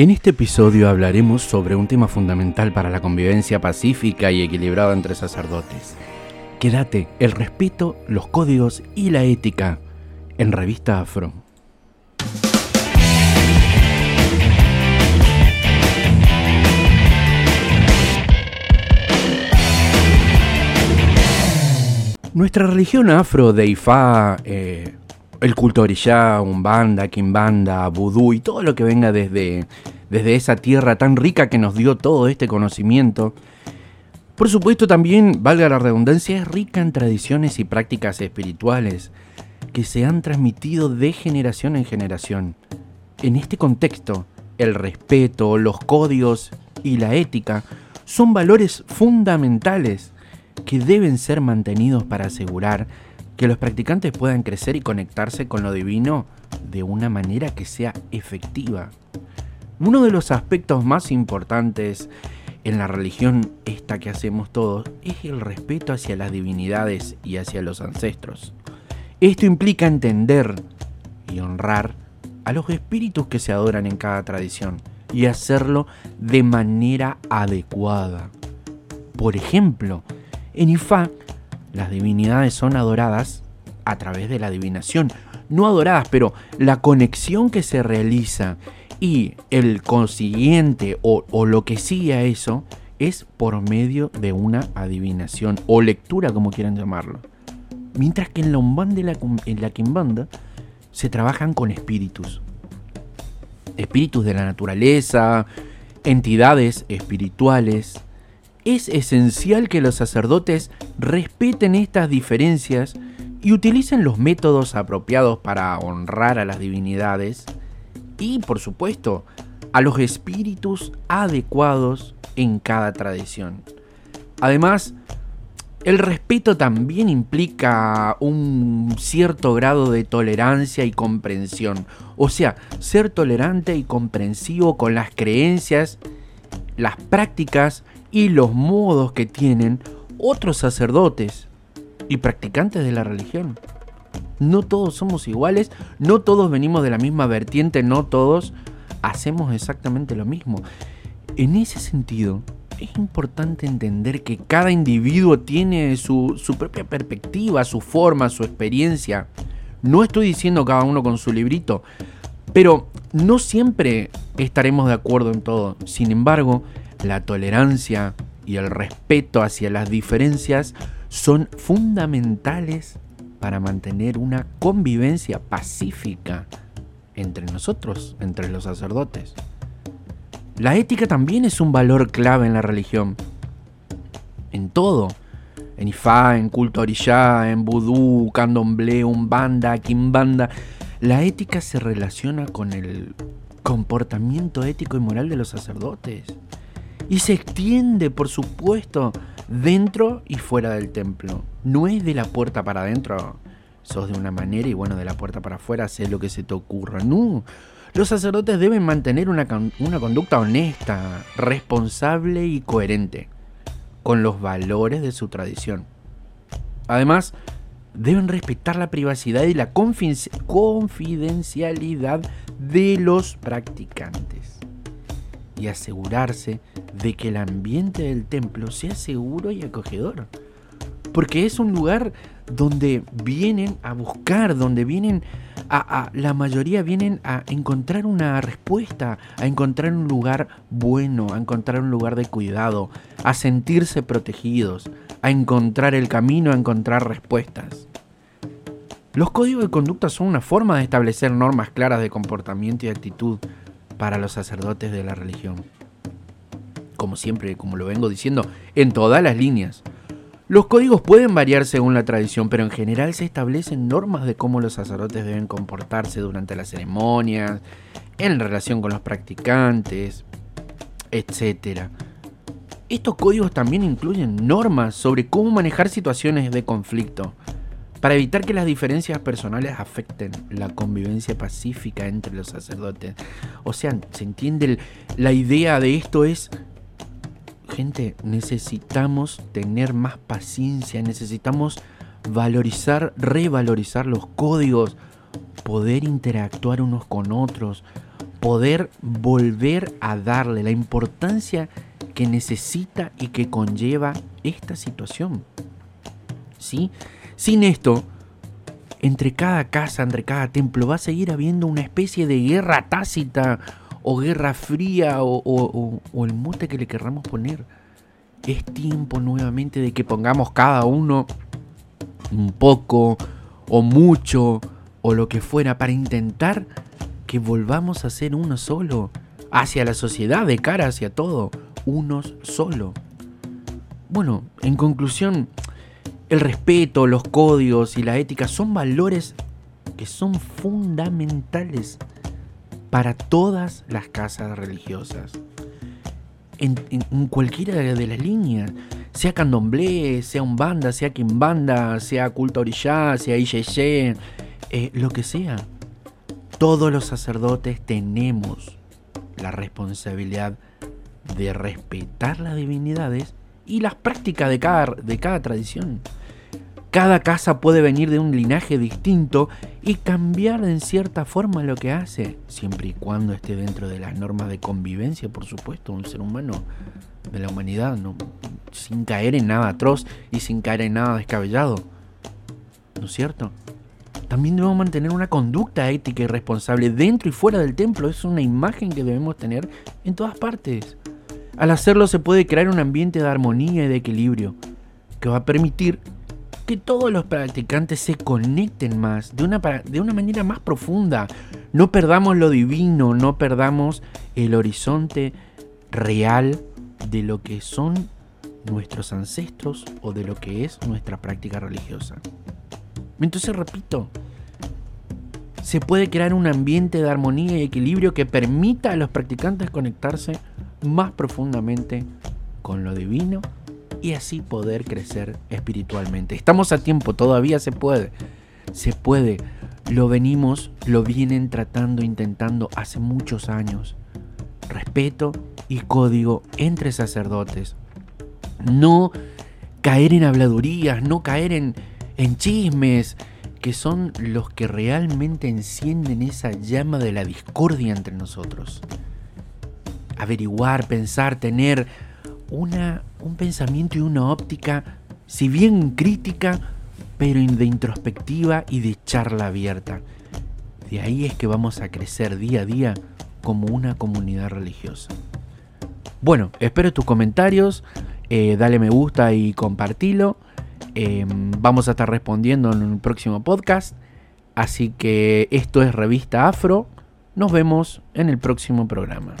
En este episodio hablaremos sobre un tema fundamental para la convivencia pacífica y equilibrada entre sacerdotes. Quédate, el respeto, los códigos y la ética en Revista Afro. Nuestra religión afro de Ifá, eh, el culto orishá, umbanda, kimbanda, vudú y todo lo que venga desde, desde esa tierra tan rica que nos dio todo este conocimiento, por supuesto también, valga la redundancia, es rica en tradiciones y prácticas espirituales que se han transmitido de generación en generación. En este contexto, el respeto, los códigos y la ética son valores fundamentales que deben ser mantenidos para asegurar que los practicantes puedan crecer y conectarse con lo divino de una manera que sea efectiva. Uno de los aspectos más importantes en la religión esta que hacemos todos es el respeto hacia las divinidades y hacia los ancestros. Esto implica entender y honrar a los espíritus que se adoran en cada tradición y hacerlo de manera adecuada. Por ejemplo, en Ifá, las divinidades son adoradas a través de la adivinación. No adoradas, pero la conexión que se realiza y el consiguiente o, lo que sigue a eso es por medio de una adivinación o lectura, como quieran llamarlo. Mientras que en la Umbanda y la, en la se trabajan con espíritus. Espíritus de la naturaleza, entidades espirituales, es esencial que los sacerdotes respeten estas diferencias y utilicen los métodos apropiados para honrar a las divinidades y, por supuesto, a los espíritus adecuados en cada tradición. Además, el respeto también implica un cierto grado de tolerancia y comprensión. O sea, ser tolerante y comprensivo con las creencias, las prácticas y los modos que tienen otros sacerdotes y practicantes de la religión. No todos somos iguales, no todos venimos de la misma vertiente, no todos hacemos exactamente lo mismo. En ese sentido, es importante entender que cada individuo tiene su, su, propia perspectiva, su forma, su experiencia. No estoy diciendo cada uno con su librito, pero no siempre estaremos de acuerdo en todo. Sin embargo, la tolerancia y el respeto hacia las diferencias son fundamentales para mantener una convivencia pacífica entre nosotros, entre los sacerdotes. La ética también es un valor clave en la religión. En todo. En Ifá, en culto orishá, en vudú, candomblé, umbanda, kimbanda. La ética se relaciona con el comportamiento ético y moral de los sacerdotes y se extiende, por supuesto, dentro y fuera del templo. No es de la puerta para adentro, sos de una manera y bueno, de la puerta para afuera haces lo que se te ocurra. No, los sacerdotes deben mantener una, una conducta honesta, responsable y coherente con los valores de su tradición. Además, deben respetar la privacidad y la confidencialidad de los practicantes y asegurarse de que el ambiente del templo sea seguro y acogedor. Porque es un lugar donde vienen a buscar, donde vienen a, la mayoría vienen a encontrar una respuesta, a encontrar un lugar bueno, a encontrar un lugar de cuidado, a sentirse protegidos, a encontrar el camino, a encontrar respuestas. Los códigos de conducta son una forma de establecer normas claras de comportamiento y actitud para los sacerdotes de la religión. Como siempre, como lo vengo diciendo, en todas las líneas. Los códigos pueden variar según la tradición, pero en general se establecen normas de cómo los sacerdotes deben comportarse durante las ceremonias, en relación con los practicantes, etc. Estos códigos también incluyen normas sobre cómo manejar situaciones de conflicto, para evitar que las diferencias personales afecten la convivencia pacífica entre los sacerdotes. O sea, se entiende la idea de esto es, gente, necesitamos tener más paciencia, necesitamos valorizar, revalorizar los códigos, poder interactuar unos con otros, poder volver a darle la importancia que necesita y que conlleva esta situación. ¿Sí? Sin esto, entre cada casa, entre cada templo, va a seguir habiendo una especie de guerra tácita o guerra fría o, el mote que le querramos poner. Es tiempo nuevamente de que pongamos cada uno un poco o mucho o lo que fuera para intentar que volvamos a ser uno solo, hacia la sociedad, de cara hacia todo, unos solo. Bueno, en conclusión, el respeto, los códigos y la ética son valores que son fundamentales para todas las casas religiosas. En, cualquiera de las líneas, sea candomblé, sea umbanda, sea quimbanda, sea culto orillá, sea iyeye, eh, lo que sea. Todos los sacerdotes tenemos la responsabilidad de respetar las divinidades y las prácticas de cada, de cada tradición. Cada casa puede venir de un linaje distinto y cambiar en cierta forma lo que hace, siempre y cuando esté dentro de las normas de convivencia, por supuesto, un ser humano de la humanidad, no, sin caer en nada atroz y sin caer en nada descabellado. ¿No es cierto? También debemos mantener una conducta ética y responsable dentro y fuera del templo. Es una imagen que debemos tener en todas partes. Al hacerlo se puede crear un ambiente de armonía y de equilibrio que va a permitir que todos los practicantes se conecten más, de una, de una manera más profunda. No perdamos lo divino, no perdamos el horizonte real de lo que son nuestros ancestros o de lo que es nuestra práctica religiosa. Entonces, repito, se puede crear un ambiente de armonía y equilibrio que permita a los practicantes conectarse más profundamente con lo divino y así poder crecer espiritualmente. Estamos a tiempo, todavía se puede. Se puede. Lo venimos, lo vienen tratando, intentando hace muchos años. Respeto y código entre sacerdotes. No caer en habladurías, no caer en, en chismes, que son los que realmente encienden esa llama de la discordia entre nosotros. Averiguar, pensar, tener una, un pensamiento y una óptica, si bien crítica, pero de introspectiva y de charla abierta. De ahí es que vamos a crecer día a día como una comunidad religiosa. Bueno, espero tus comentarios, eh, dale me gusta y compartilo. Em, vamos a estar respondiendo en un próximo podcast. Así que esto es Revista Afro. Nos vemos en el próximo programa.